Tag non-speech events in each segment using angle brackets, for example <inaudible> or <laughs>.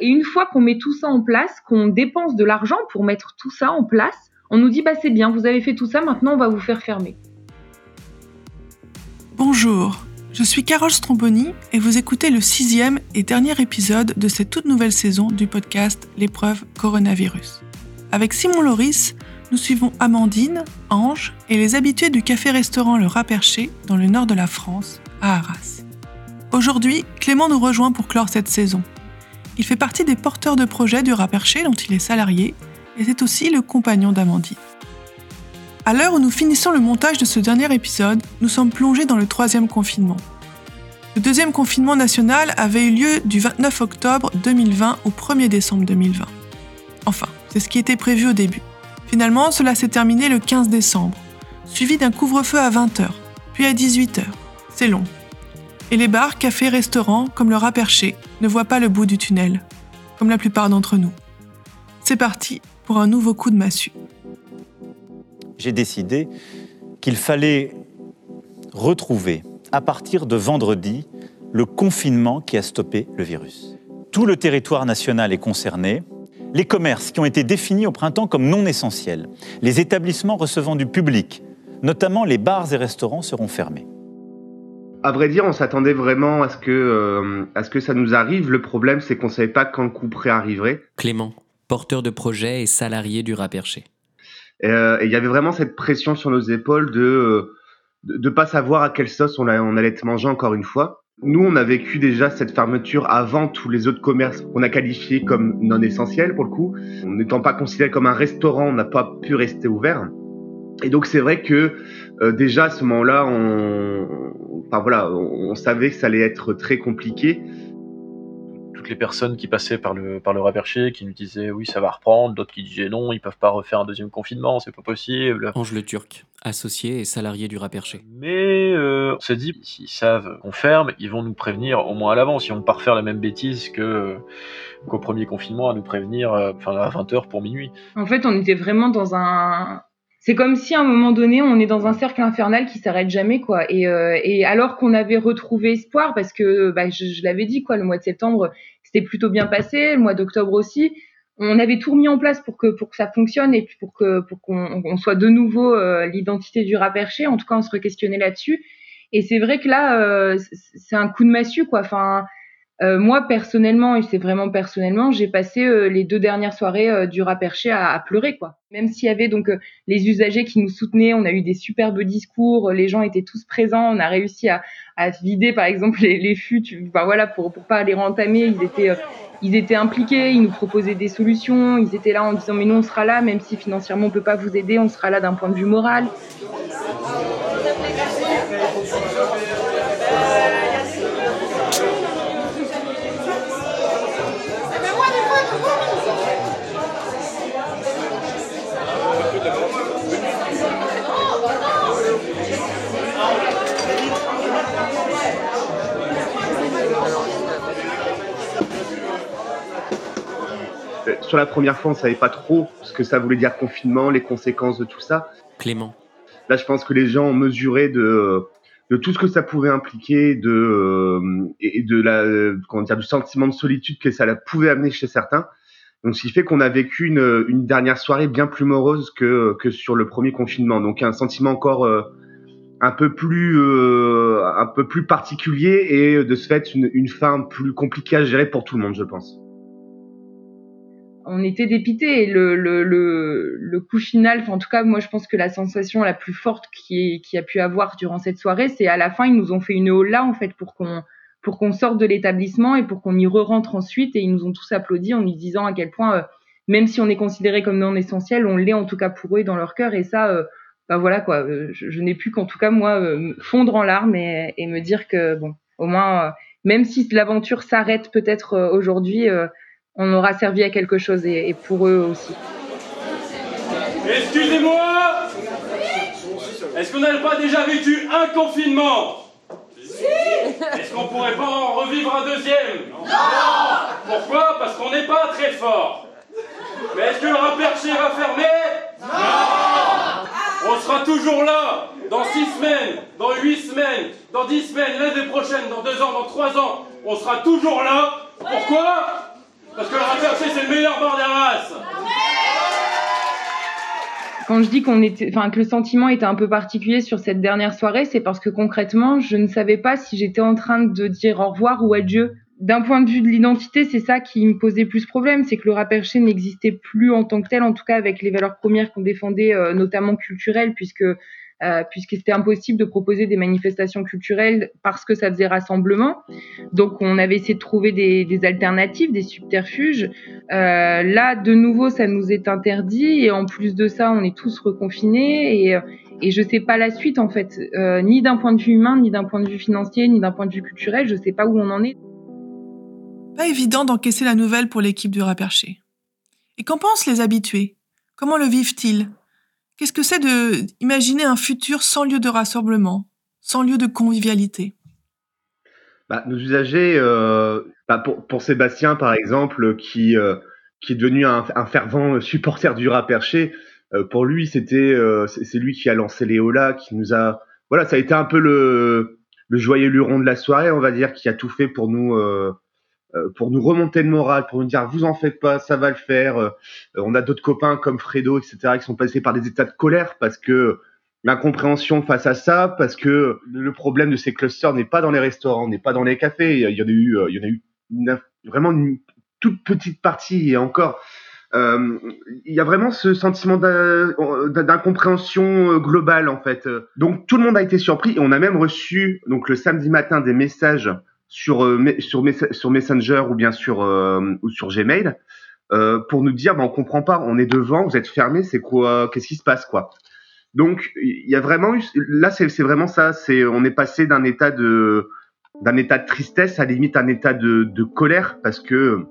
Et une fois qu'on met tout ça en place, qu'on dépense de l'argent pour mettre tout ça en place, on nous dit bah c'est bien, vous avez fait tout ça, maintenant on va vous faire fermer. Bonjour, je suis Carole Stromboni et vous écoutez le sixième et dernier épisode de cette toute nouvelle saison du podcast L'épreuve coronavirus. Avec Simon Loris, nous suivons Amandine, Ange et les habitués du café-restaurant Le Raperché dans le nord de la France, à Arras. Aujourd'hui, Clément nous rejoint pour clore cette saison. Il fait partie des porteurs de projet du Raperché dont il est salarié et c'est aussi le compagnon d'Amandine. À l'heure où nous finissons le montage de ce dernier épisode, nous sommes plongés dans le troisième confinement. Le deuxième confinement national avait eu lieu du 29 octobre 2020 au 1er décembre 2020. Enfin, c'est ce qui était prévu au début. Finalement, cela s'est terminé le 15 décembre, suivi d'un couvre-feu à 20h, puis à 18h. C'est long. Et les bars, cafés, restaurants, comme le rat perché, ne voient pas le bout du tunnel, comme la plupart d'entre nous. C'est parti pour un nouveau coup de massue. J'ai décidé qu'il fallait retrouver, à partir de vendredi, le confinement qui a stoppé le virus. Tout le territoire national est concerné, les commerces qui ont été définis au printemps comme non essentiels, les établissements recevant du public, notamment les bars et restaurants, seront fermés. À vrai dire, on s'attendait vraiment à ce que euh, à ce que ça nous arrive. Le problème, c'est qu'on savait pas quand le coup près arriverait. Clément, porteur de projet et salarié du Raperché. Euh, et il y avait vraiment cette pression sur nos épaules de euh, de, de pas savoir à quelle sauce on, on allait être mangé encore une fois. Nous, on a vécu déjà cette fermeture avant tous les autres commerces qu'on a qualifiés comme non essentiels pour le coup. N'étant pas considéré comme un restaurant, on n'a pas pu rester ouvert. Et donc c'est vrai que euh, déjà à ce moment-là, on, enfin voilà, on, on savait que ça allait être très compliqué toutes les personnes qui passaient par le par le Raperché, qui nous disaient oui ça va reprendre, d'autres qui disaient non, ils peuvent pas refaire un deuxième confinement, c'est pas possible. Ange Le Turc, associé et salarié du Raperché. Mais euh, on s'est dit s'ils savent qu'on ferme, ils vont nous prévenir au moins à l'avance. Ils vont pas refaire la même bêtise que qu'au premier confinement à nous prévenir, euh, enfin à 20h pour minuit. En fait, on était vraiment dans un c'est comme si à un moment donné on est dans un cercle infernal qui s'arrête jamais quoi. Et, euh, alors qu'on avait retrouvé espoir parce que bah, je, l'avais dit quoi le mois de septembre c'était plutôt bien passé le mois d'octobre aussi. On avait tout remis en place pour que pour que ça fonctionne et pour que pour qu'on on soit de nouveau euh, l'identité du rap perché en tout cas on se re-questionnait là-dessus. Et c'est vrai que là euh, c'est un coup de massue quoi. Enfin euh, moi personnellement, et c'est vraiment personnellement, j'ai passé euh, les deux dernières soirées euh, du Raperché à, à, pleurer quoi. Même s'il y avait donc euh, les usagers qui nous soutenaient, on a eu des superbes discours, les gens étaient tous présents, on a réussi à, à vider par exemple <laughs> les, les fûts, enfin, voilà pour pour pas les rentamer, ils étaient ils étaient impliqués, ils nous proposaient des solutions, ils étaient là en disant mais nous on sera là, même si financièrement on peut pas vous aider, on sera là d'un point de vue moral. Sur la première fois, on savait pas trop ce que ça voulait dire confinement, les conséquences de tout ça. Clément. Là, je pense que les gens ont mesuré de de tout ce que ça pouvait impliquer, de euh, et de la comment dire du sentiment de solitude que ça pouvait amener chez certains. Donc, ce qui fait qu'on a vécu une, une dernière soirée bien plus morose que que sur le premier confinement. Donc, un sentiment encore euh, un peu plus euh, un peu plus particulier et de ce fait une, une fin plus compliquée à gérer pour tout le monde, je pense on était dépité. Le, le, le, le coup final, en tout cas, moi, je pense que la sensation la plus forte qui, qui a pu avoir durant cette soirée, c'est à la fin, ils nous ont fait une là en fait, pour qu'on pour qu'on sorte de l'établissement et pour qu'on y re-rentre ensuite. Et ils nous ont tous applaudi en nous disant à quel point, euh, même si on est considéré comme non essentiel, on l'est en tout cas pour eux dans leur cœur. Et ça, euh, bah voilà quoi. Euh, je, je n'ai plus qu'en tout cas moi euh, fondre en larmes et, et, me dire que bon, au moins, même si l'aventure s'arrête peut-être aujourd'hui on aura servi à quelque chose et, et pour eux aussi. Excusez-moi. Est-ce qu'on n'a pas déjà vécu un confinement? Si. Est-ce qu'on pourrait pas en revivre un deuxième? Non. Pourquoi? Parce qu'on n'est pas très fort. Mais est-ce que le Raperché va fermer Non. On sera toujours là dans six semaines, dans huit semaines, dans dix semaines, l'année prochaine, dans deux ans, dans trois ans. On sera toujours là. Pourquoi? Parce que le Rap c'est le meilleur bar d'Arras quand je dis qu'on était, enfin que le sentiment était un peu particulier sur cette dernière soirée, c'est parce que concrètement, je ne savais pas si j'étais en train de dire au revoir ou adieu. D'un point de vue de l'identité, c'est ça qui me posait plus problème, c'est que le rap n'existait plus en tant que tel, en tout cas avec les valeurs premières qu'on défendait, euh, notamment culturelles, puisque euh, puisque c'était impossible de proposer des manifestations culturelles parce que ça faisait rassemblement. Donc on avait essayé de trouver des, alternatives, des subterfuges. Euh, là, de nouveau, ça nous est interdit et en plus de ça, on est tous reconfinés et, et je sais pas la suite en fait, euh, ni d'un point de vue humain, ni d'un point de vue financier, ni d'un point de vue culturel. Je sais pas où on en est. Pas évident d'encaisser la nouvelle pour l'équipe du Raperché. Et qu'en pensent les habitués? Comment le vivent-ils? Qu'est-ce que c'est de imaginer un futur sans lieu de rassemblement, sans lieu de convivialité? Bah, Nos usagers, euh, bah, pour, Sébastien par exemple, qui, euh, est devenu un, fervent supporter du rat perché, euh, pour lui c'est lui qui a lancé Léola, qui nous a voilà ça a été un peu le, le joyeux luron de la soirée, on va dire, qui a tout fait pour nous pour nous remonter le moral, pour nous dire vous en faites pas, ça va le faire. Euh, on a d'autres copains comme Fredo, etc., qui sont passés par des états de colère parce que l'incompréhension face à ça, parce que le problème de ces clusters n'est pas dans les restaurants, n'est pas dans les cafés. Il y en a eu, il y en a eu vraiment une toute petite partie et encore. Euh, il y a vraiment ce sentiment d'incompréhension globale en fait. Donc tout le monde a été surpris et on a même reçu donc le samedi matin des messages sur, euh, sur, sur Messenger ou bien sur, euh, ou sur Gmail euh, pour nous dire bah, on comprend pas, on est devant, vous êtes fermé, c'est quoi, qu'est-ce qui se passe quoi. Donc il y a vraiment eu, là c'est vraiment ça, c'est on est passé d'un état de d'un état de tristesse à limite un état de, de colère parce que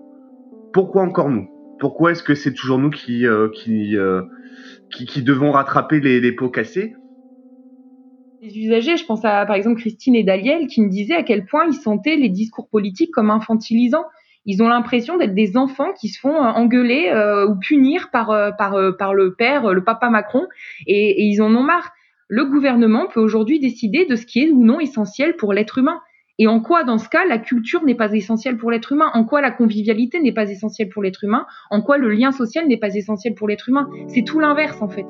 pourquoi encore nous? Pourquoi est-ce que c'est toujours nous qui euh, qui, euh, qui, qui devons rattraper les, les pots cassés? Les usagers, je pense à par exemple Christine et Daliel, qui me disaient à quel point ils sentaient les discours politiques comme infantilisants. Ils ont l'impression d'être des enfants qui se font euh, engueuler euh, ou punir par, par, euh, par le père, le papa Macron, et, et ils en ont marre. Le gouvernement peut aujourd'hui décider de ce qui est ou non essentiel pour l'être humain. Et en quoi, dans ce cas, la culture n'est pas essentielle pour l'être humain? En quoi la convivialité n'est pas essentielle pour l'être humain? En quoi le lien social n'est pas essentiel pour l'être humain? C'est tout l'inverse, en fait.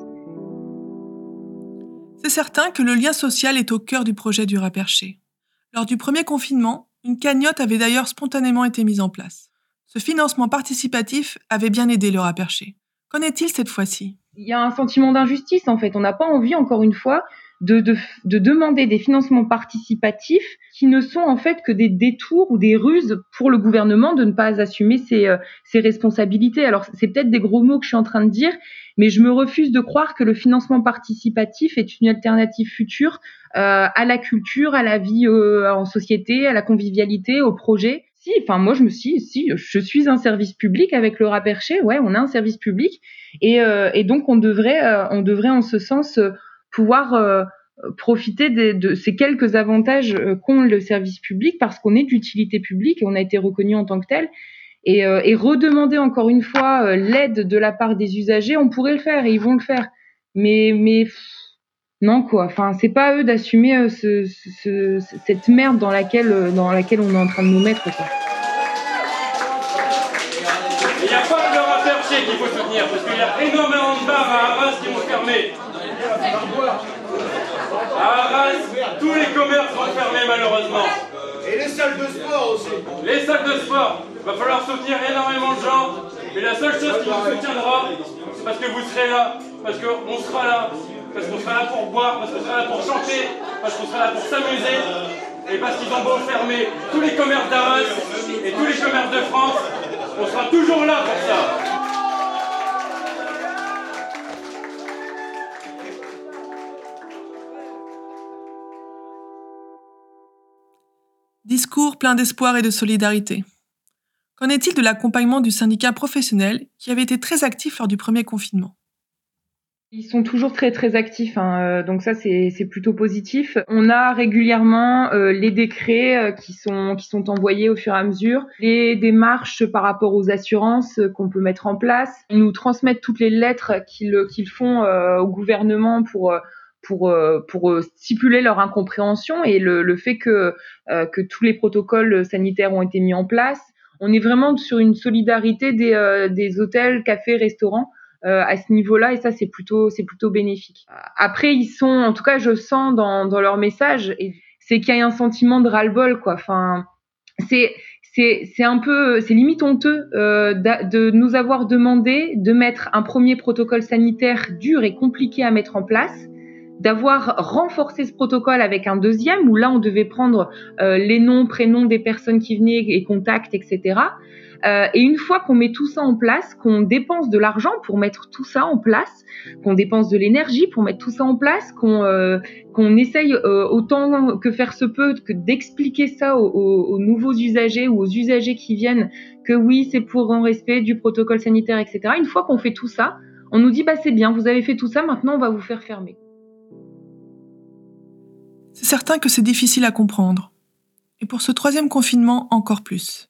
C'est certain que le lien social est au cœur du projet du Raperché. Lors du premier confinement, une cagnotte avait d'ailleurs spontanément été mise en place. Ce financement participatif avait bien aidé le Raperché. Qu'en est-il cette fois-ci? Il y a un sentiment d'injustice en fait. On n'a pas envie, encore une fois, de, de, de, demander des financements participatifs qui ne sont en fait que des détours ou des ruses pour le gouvernement de ne pas assumer ses, euh, ses responsabilités. Alors c'est peut-être des gros mots que je suis en train de dire, mais je me refuse de croire que le financement participatif est une alternative future euh, à la culture, à la vie euh, en société, à la convivialité, au projet. Si, enfin moi je me suis, si je suis un service public avec le Raperché, ouais, on a un service public et, euh, et donc on devrait, euh, on devrait en ce sens pouvoir euh, profiter de, de, ces quelques avantages euh, qu'ont le service public parce qu'on est d'utilité publique et on a été reconnu en tant que tel. Et, euh, et redemander encore une fois l'aide de la part des usagers, on pourrait le faire et ils vont le faire. Mais, mais non quoi. Enfin, c'est pas à eux d'assumer ce, ce, cette merde dans laquelle, dans laquelle on est en train de nous mettre. Quoi. Il n'y a pas que le Raperché qu'il faut soutenir parce qu'il y a énormément de bars à Arras qui vont fermer. À Arras, tous les commerces vont fermer malheureusement. Et les salles de sport aussi. Les salles de sport. Il va falloir soutenir énormément de gens. Mais la seule chose qui vous soutiendra, c'est parce que vous serez là. Parce qu'on sera là. Parce qu'on sera là pour boire. Parce qu'on sera là pour chanter. Parce qu'on sera là pour s'amuser. Et parce qu'ils ont beau fermer tous les commerces d'Arras et tous les commerces de France, on sera toujours là pour ça. Plein d'espoir et de solidarité. Qu'en est-il de l'accompagnement du syndicat professionnel qui avait été très actif lors du premier confinement? Ils sont toujours très très actifs, hein, donc ça c'est plutôt positif. On a régulièrement euh, les décrets euh, qui sont qui sont envoyés au fur et à mesure, les démarches par rapport aux assurances euh, qu'on peut mettre en place. Ils nous transmettent toutes les lettres qu'ils qu'ils font euh, au gouvernement pour pour, pour stipuler leur incompréhension et le, fait que, euh, que tous les protocoles sanitaires ont été mis en place. on est vraiment sur une solidarité des, hôtels, cafés, restaurants à ce niveau-là et ça c'est plutôt c'est plutôt bénéfique. Après ils sont en tout cas je sens dans, leur message c'est qu'il y a un sentiment de ras-le-bol quoi. Enfin c'est c'est un peu, c'est limite honteux euh, de nous avoir demandé de mettre un premier protocole sanitaire dur et compliqué à mettre en place, d'avoir renforcé ce protocole avec un deuxième où là on devait prendre euh, les noms, prénoms des personnes qui venaient et contacts, etc. Euh, et une fois qu'on met tout ça en place, qu'on dépense de l'argent pour mettre tout ça en place, qu'on dépense de l'énergie pour mettre tout ça en place, qu'on euh, qu'on essaye euh, autant que faire se peut que d'expliquer ça aux, aux, nouveaux usagers ou aux usagers qui viennent que oui, c'est pour un respect du protocole sanitaire, etc. Une fois qu'on fait tout ça, on nous dit bah c'est bien, vous avez fait tout ça, maintenant on va vous faire fermer. C'est certain que c'est difficile à comprendre. Et pour ce troisième confinement, encore plus.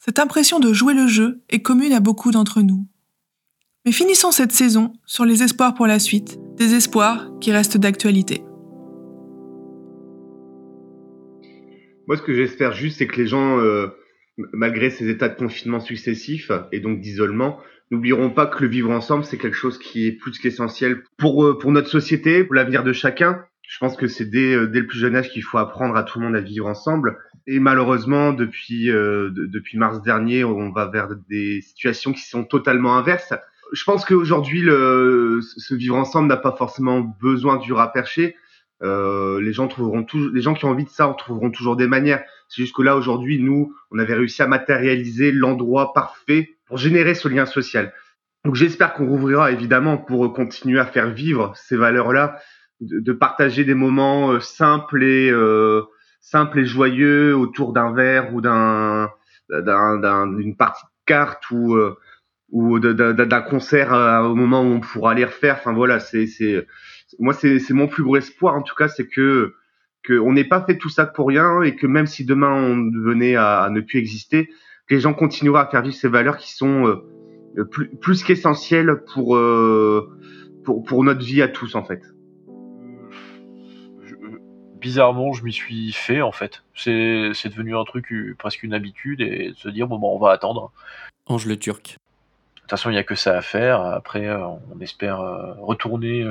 Cette impression de jouer le jeu est commune à beaucoup d'entre nous. Mais finissons cette saison sur les espoirs pour la suite, des espoirs qui restent d'actualité. Moi, ce que j'espère juste, c'est que les gens, euh, malgré ces états de confinement successifs et donc d'isolement, n'oublieront pas que le vivre ensemble, c'est quelque chose qui est plus qu'essentiel pour, euh, pour notre société, pour l'avenir de chacun. Je pense que c'est dès, euh, dès le plus jeune âge qu'il faut apprendre à tout le monde à vivre ensemble. Et malheureusement, depuis euh, depuis mars dernier, on va vers des situations qui sont totalement inverses. Je pense qu'aujourd'hui, ce vivre ensemble n'a pas forcément besoin du rat perché. Euh, les gens trouveront toujours, les gens qui ont envie de ça, en trouveront toujours des manières. C'est juste que là, aujourd'hui, nous, on avait réussi à matérialiser l'endroit parfait pour générer ce lien social. Donc, j'espère qu'on rouvrira évidemment pour continuer à faire vivre ces valeurs-là, de, partager des moments euh, simples et euh, simple et joyeux autour d'un verre ou d'un d'une partie de cartes ou euh, ou d'un concert euh, au moment où on pourra les refaire. Enfin voilà, c'est moi c'est mon plus gros espoir en tout cas, c'est que que on n'ait pas fait tout ça pour rien et que même si demain on venait à, ne plus exister, les gens continueront à faire vivre ces valeurs qui sont euh, plus plus qu'essentielles pour pour pour notre vie à tous en fait bizarrement, je m'y suis fait en fait. C'est devenu un truc euh, presque une habitude et de se dire bon, bon on va attendre. Ange le Turc. De toute façon, il n'y a que ça à faire. Après, euh, on espère euh, retourner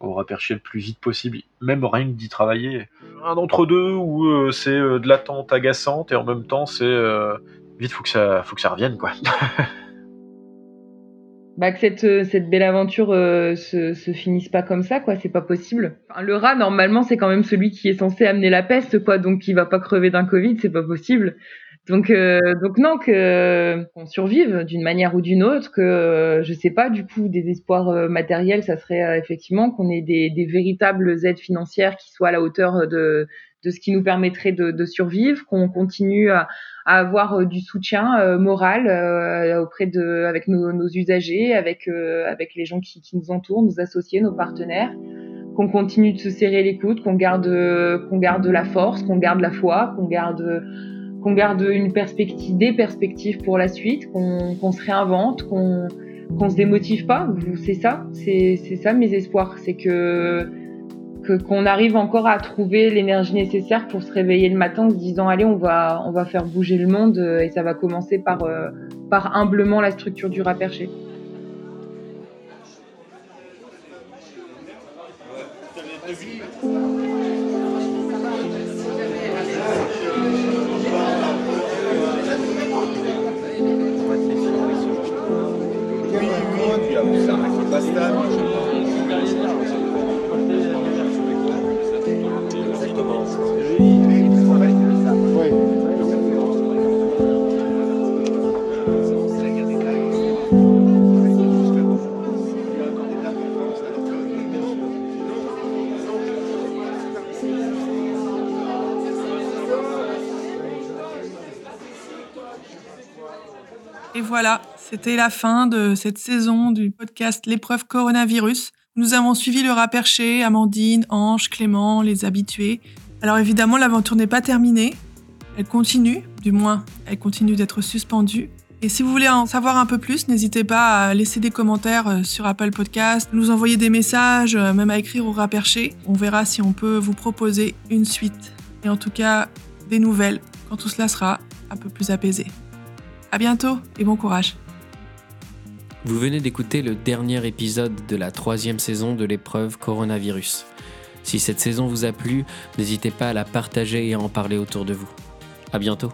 au Raperché le plus vite possible, même rien que d'y travailler. Un d'entre-deux où c'est de l'attente agaçante et en même temps c'est vite, faut que ça, faut que ça revienne quoi. <laughs> bah, que cette, euh, cette belle aventure euh, se, se finisse pas comme ça, quoi. C'est pas possible. Enfin, le rat, normalement, c'est quand même celui qui est censé amener la peste, quoi. Donc, qui va pas crever d'un Covid, c'est pas possible. Donc, euh, donc non, que qu'on survive d'une manière ou d'une autre, que je sais pas, du coup, des espoirs matériels, ça serait effectivement qu'on ait des, des véritables aides financières qui soient à la hauteur de de ce qui nous permettrait de, de survivre, qu'on continue à, à avoir euh, du soutien euh, moral euh, auprès de, avec nos, nos usagers, avec avec les gens qui, qui, nous entourent, nos associés, nos partenaires, qu'on continue de se serrer les coudes, qu'on garde qu'on garde la force, qu'on garde la foi, qu'on garde qu'on garde une perspective, des perspectives pour la suite, qu'on qu'on se réinvente, qu'on qu'on se démotive pas. C'est ça, c'est c'est ça mes espoirs, c'est que qu'on arrive encore à trouver l'énergie nécessaire pour se réveiller le matin en se disant allez on va on va faire bouger le monde euh, et ça va commencer par euh, par humblement la structure du rat Et voilà, c'était la fin de cette saison du podcast L'épreuve coronavirus. Nous avons suivi le rat perché, Amandine, Ange, Clément, les habitués. Alors évidemment, l'aventure n'est pas terminée. Elle continue, du moins, elle continue d'être suspendue. Et si vous voulez en savoir un peu plus, n'hésitez pas à laisser des commentaires euh, sur Apple Podcast, nous envoyer des messages, euh, même à écrire au rat perché. On verra si on peut vous proposer une suite. Et en tout cas, des nouvelles quand tout cela sera un peu plus apaisée. À bientôt et bon courage. Vous venez d'écouter le dernier épisode de la troisième saison de l'épreuve coronavirus. Si cette saison vous a plu, n'hésitez pas à la partager et à en parler autour de vous. À bientôt.